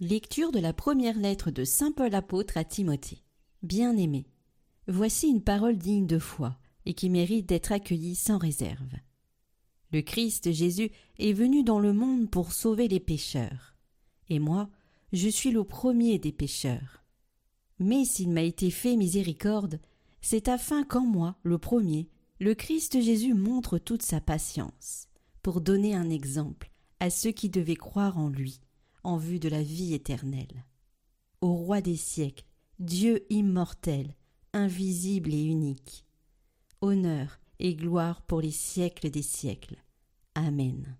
Lecture de la première lettre de Saint Paul apôtre à Timothée. Bien-aimé, voici une parole digne de foi et qui mérite d'être accueillie sans réserve. Le Christ Jésus est venu dans le monde pour sauver les pécheurs. Et moi, je suis le premier des pécheurs. Mais s'il m'a été fait miséricorde, c'est afin qu'en moi, le premier, le Christ Jésus montre toute sa patience, pour donner un exemple à ceux qui devaient croire en lui en vue de la vie éternelle. Au roi des siècles, Dieu immortel, invisible et unique. Honneur et gloire pour les siècles des siècles. Amen.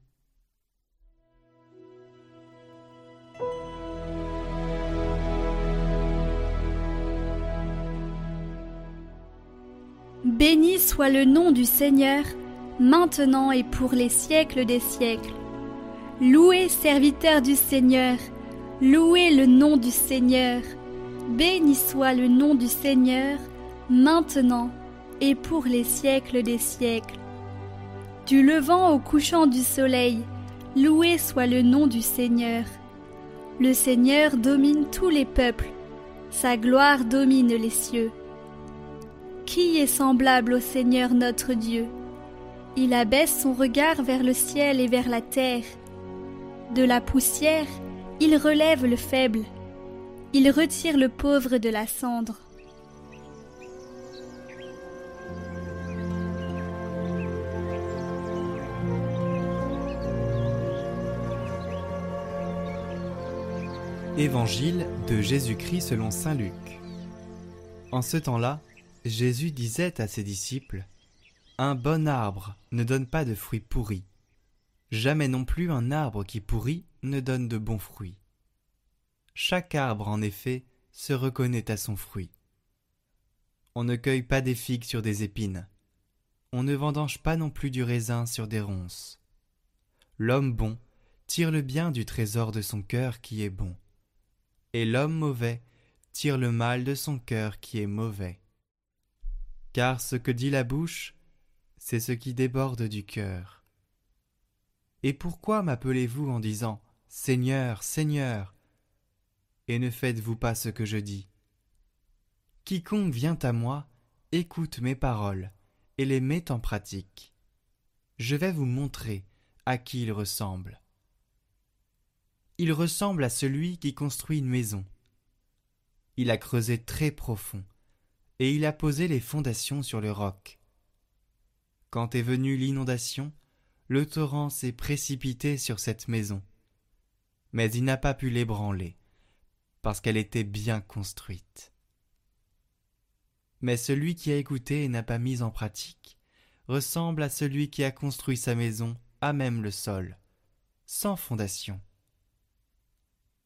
Béni soit le nom du Seigneur, maintenant et pour les siècles des siècles. Louez, serviteur du Seigneur, louez le nom du Seigneur. Béni soit le nom du Seigneur, maintenant et pour les siècles des siècles. Du levant au couchant du soleil, loué soit le nom du Seigneur. Le Seigneur domine tous les peuples, sa gloire domine les cieux. Qui est semblable au Seigneur notre Dieu? Il abaisse son regard vers le ciel et vers la terre. De la poussière, il relève le faible, il retire le pauvre de la cendre. Évangile de Jésus-Christ selon Saint Luc. En ce temps-là, Jésus disait à ses disciples, Un bon arbre ne donne pas de fruits pourris, Jamais non plus un arbre qui pourrit ne donne de bons fruits. Chaque arbre, en effet, se reconnaît à son fruit. On ne cueille pas des figues sur des épines. On ne vendange pas non plus du raisin sur des ronces. L'homme bon tire le bien du trésor de son cœur qui est bon. Et l'homme mauvais tire le mal de son cœur qui est mauvais. Car ce que dit la bouche, c'est ce qui déborde du cœur. Et pourquoi m'appelez-vous en disant Seigneur, Seigneur Et ne faites-vous pas ce que je dis? Quiconque vient à moi, écoute mes paroles et les met en pratique. Je vais vous montrer à qui il ressemble. Il ressemble à celui qui construit une maison. Il a creusé très profond, et il a posé les fondations sur le roc. Quand est venue l'inondation, le torrent s'est précipité sur cette maison. Mais il n'a pas pu l'ébranler, parce qu'elle était bien construite. Mais celui qui a écouté et n'a pas mis en pratique ressemble à celui qui a construit sa maison à même le sol, sans fondation.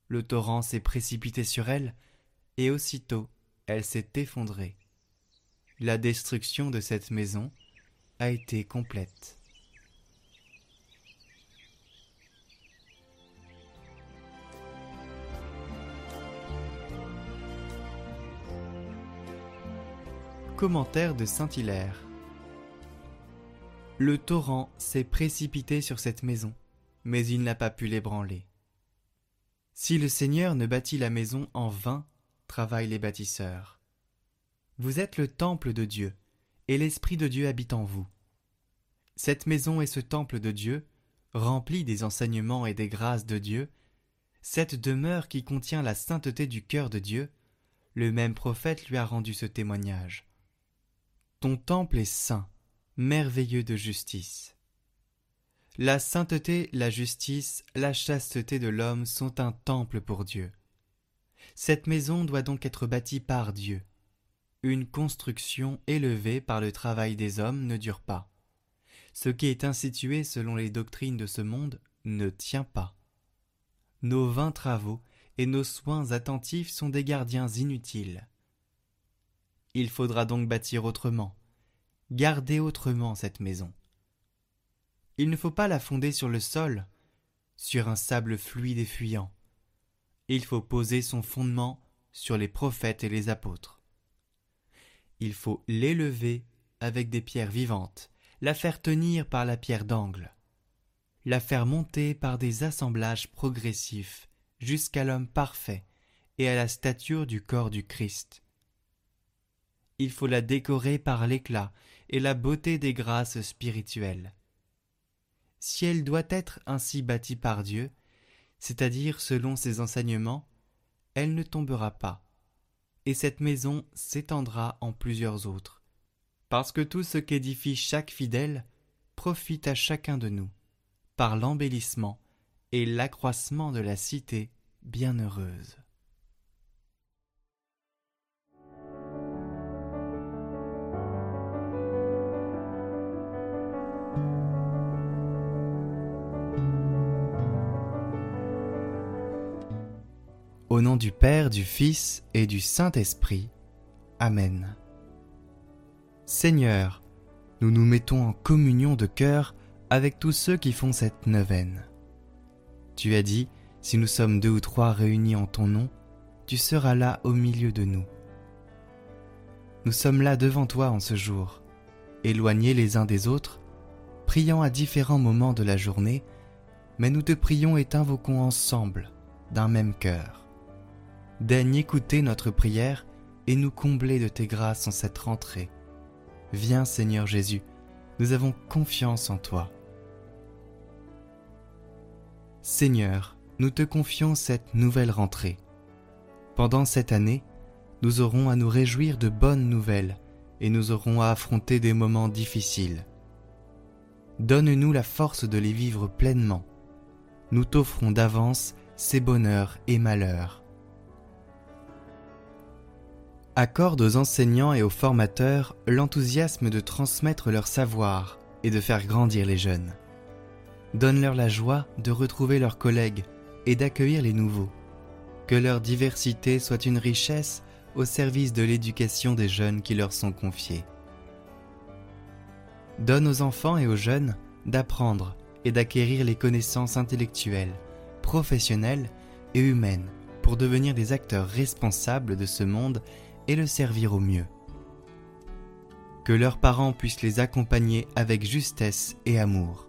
Le torrent s'est précipité sur elle, et aussitôt elle s'est effondrée. La destruction de cette maison a été complète. Commentaire de Saint-Hilaire Le torrent s'est précipité sur cette maison, mais il n'a pas pu l'ébranler. Si le Seigneur ne bâtit la maison en vain, travaillent les bâtisseurs. Vous êtes le temple de Dieu, et l'Esprit de Dieu habite en vous. Cette maison est ce temple de Dieu, rempli des enseignements et des grâces de Dieu, cette demeure qui contient la sainteté du cœur de Dieu, le même prophète lui a rendu ce témoignage. Ton temple est saint, merveilleux de justice. La sainteté, la justice, la chasteté de l'homme sont un temple pour Dieu. Cette maison doit donc être bâtie par Dieu. Une construction élevée par le travail des hommes ne dure pas. Ce qui est institué selon les doctrines de ce monde ne tient pas. nos vains travaux et nos soins attentifs sont des gardiens inutiles. Il faudra donc bâtir autrement, garder autrement cette maison. Il ne faut pas la fonder sur le sol, sur un sable fluide et fuyant. Il faut poser son fondement sur les prophètes et les apôtres. Il faut l'élever avec des pierres vivantes, la faire tenir par la pierre d'angle, la faire monter par des assemblages progressifs jusqu'à l'homme parfait et à la stature du corps du Christ. Il faut la décorer par l'éclat et la beauté des grâces spirituelles. Si elle doit être ainsi bâtie par Dieu, c'est-à-dire selon ses enseignements, elle ne tombera pas, et cette maison s'étendra en plusieurs autres, parce que tout ce qu'édifie chaque fidèle profite à chacun de nous, par l'embellissement et l'accroissement de la cité bienheureuse. Au nom du Père, du Fils et du Saint-Esprit. Amen. Seigneur, nous nous mettons en communion de cœur avec tous ceux qui font cette neuvaine. Tu as dit, si nous sommes deux ou trois réunis en ton nom, tu seras là au milieu de nous. Nous sommes là devant toi en ce jour, éloignés les uns des autres, priant à différents moments de la journée, mais nous te prions et t'invoquons ensemble, d'un même cœur. Daigne écouter notre prière et nous combler de tes grâces en cette rentrée. Viens Seigneur Jésus, nous avons confiance en toi. Seigneur, nous te confions cette nouvelle rentrée. Pendant cette année, nous aurons à nous réjouir de bonnes nouvelles et nous aurons à affronter des moments difficiles. Donne-nous la force de les vivre pleinement. Nous t'offrons d'avance ces bonheurs et malheurs. Accorde aux enseignants et aux formateurs l'enthousiasme de transmettre leur savoir et de faire grandir les jeunes. Donne-leur la joie de retrouver leurs collègues et d'accueillir les nouveaux. Que leur diversité soit une richesse au service de l'éducation des jeunes qui leur sont confiés. Donne aux enfants et aux jeunes d'apprendre et d'acquérir les connaissances intellectuelles, professionnelles et humaines pour devenir des acteurs responsables de ce monde et le servir au mieux. Que leurs parents puissent les accompagner avec justesse et amour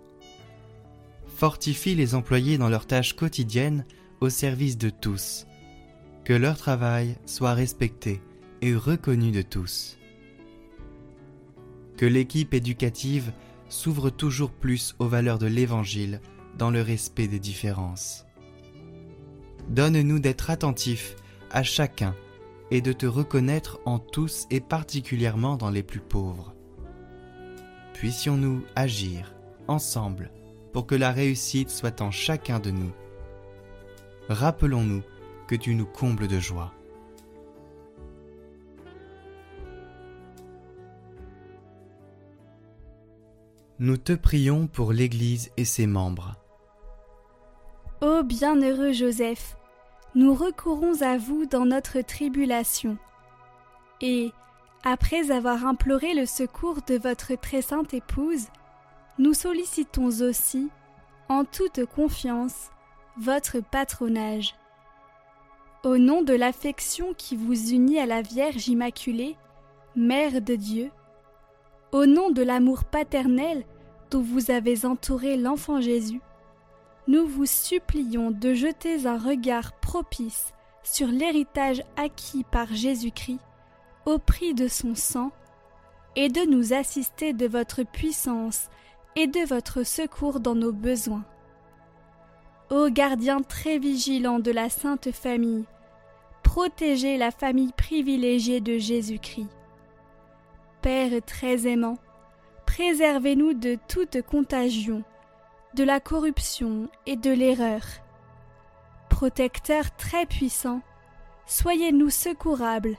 fortifie les employés dans leurs tâches quotidiennes au service de tous. Que leur travail soit respecté et reconnu de tous. Que l'équipe éducative s'ouvre toujours plus aux valeurs de l'Évangile dans le respect des différences. Donne-nous d'être attentifs à chacun et de te reconnaître en tous et particulièrement dans les plus pauvres. Puissions-nous agir ensemble pour que la réussite soit en chacun de nous. Rappelons-nous que tu nous combles de joie. Nous te prions pour l'Église et ses membres. Ô bienheureux Joseph, nous recourons à vous dans notre tribulation. Et, après avoir imploré le secours de votre très sainte épouse, nous sollicitons aussi, en toute confiance, votre patronage. Au nom de l'affection qui vous unit à la Vierge Immaculée, Mère de Dieu, au nom de l'amour paternel dont vous avez entouré l'enfant Jésus, nous vous supplions de jeter un regard propice sur l'héritage acquis par Jésus-Christ au prix de son sang, et de nous assister de votre puissance et de votre secours dans nos besoins. Ô gardien très vigilant de la Sainte Famille, protégez la famille privilégiée de Jésus-Christ. Père très aimant, préservez-nous de toute contagion, de la corruption et de l'erreur. Protecteur très puissant, soyez-nous secourables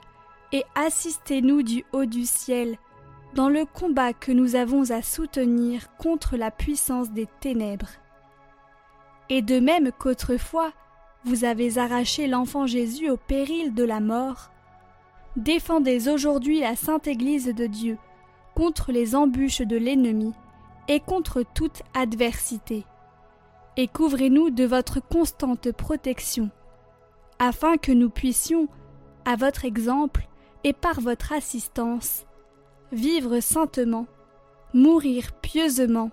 et assistez-nous du haut du ciel dans le combat que nous avons à soutenir contre la puissance des ténèbres. Et de même qu'autrefois, vous avez arraché l'enfant Jésus au péril de la mort, défendez aujourd'hui la sainte Église de Dieu contre les embûches de l'ennemi et contre toute adversité. Et couvrez-nous de votre constante protection, afin que nous puissions, à votre exemple et par votre assistance, vivre saintement, mourir pieusement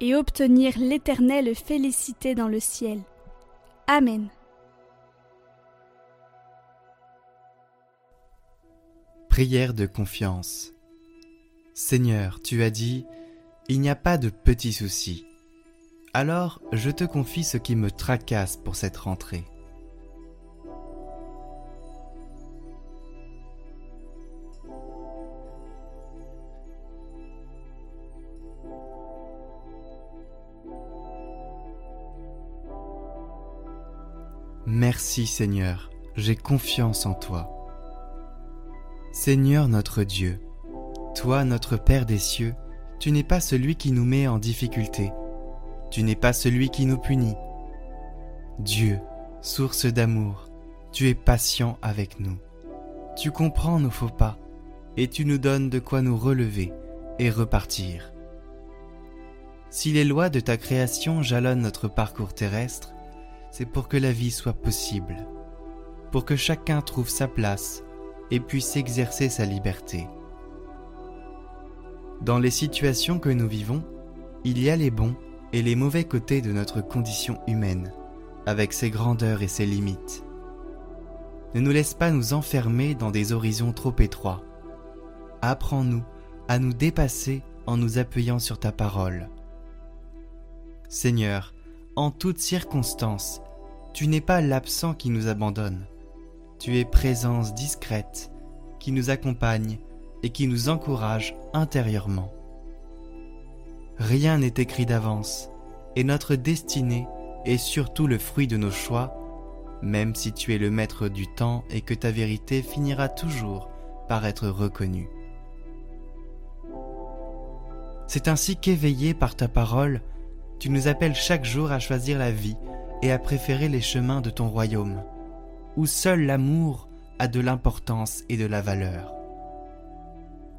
et obtenir l'éternelle félicité dans le ciel. Amen. Prière de confiance. Seigneur, tu as dit, il n'y a pas de petits soucis. Alors je te confie ce qui me tracasse pour cette rentrée. Merci Seigneur, j'ai confiance en toi. Seigneur notre Dieu, toi notre Père des cieux, tu n'es pas celui qui nous met en difficulté, tu n'es pas celui qui nous punit. Dieu, source d'amour, tu es patient avec nous. Tu comprends nos faux pas, et tu nous donnes de quoi nous relever et repartir. Si les lois de ta création jalonnent notre parcours terrestre, c'est pour que la vie soit possible, pour que chacun trouve sa place et puisse exercer sa liberté. Dans les situations que nous vivons, il y a les bons et les mauvais côtés de notre condition humaine, avec ses grandeurs et ses limites. Ne nous laisse pas nous enfermer dans des horizons trop étroits. Apprends-nous à nous dépasser en nous appuyant sur ta parole. Seigneur, en toutes circonstances, tu n'es pas l'absent qui nous abandonne. Tu es présence discrète qui nous accompagne et qui nous encourage intérieurement. Rien n'est écrit d'avance, et notre destinée est surtout le fruit de nos choix, même si tu es le maître du temps et que ta vérité finira toujours par être reconnue. C'est ainsi qu'éveillé par ta parole, tu nous appelles chaque jour à choisir la vie et à préférer les chemins de ton royaume, où seul l'amour a de l'importance et de la valeur.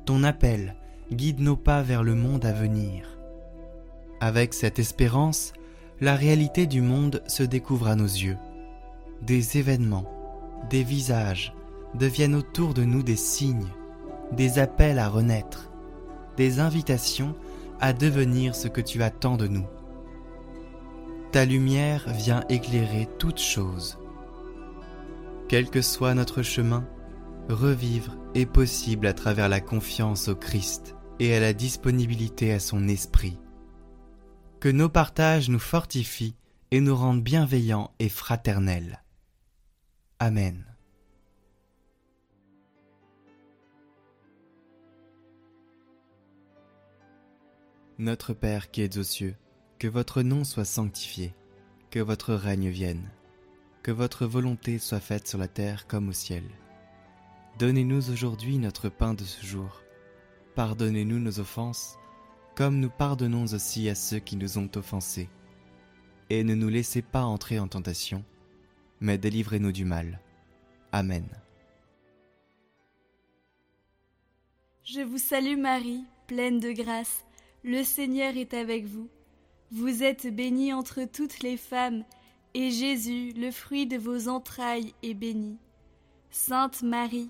Ton appel guide nos pas vers le monde à venir. Avec cette espérance, la réalité du monde se découvre à nos yeux. Des événements, des visages deviennent autour de nous des signes, des appels à renaître, des invitations à devenir ce que tu attends de nous. Ta lumière vient éclairer toutes choses. Quel que soit notre chemin, revivre est possible à travers la confiance au Christ et à la disponibilité à son esprit. Que nos partages nous fortifient et nous rendent bienveillants et fraternels. Amen. Notre Père qui es aux cieux, que votre nom soit sanctifié, que votre règne vienne, que votre volonté soit faite sur la terre comme au ciel. Donnez-nous aujourd'hui notre pain de ce jour. Pardonnez-nous nos offenses, comme nous pardonnons aussi à ceux qui nous ont offensés. Et ne nous laissez pas entrer en tentation, mais délivrez-nous du mal. Amen. Je vous salue Marie, pleine de grâce, le Seigneur est avec vous. Vous êtes bénie entre toutes les femmes, et Jésus, le fruit de vos entrailles, est béni. Sainte Marie,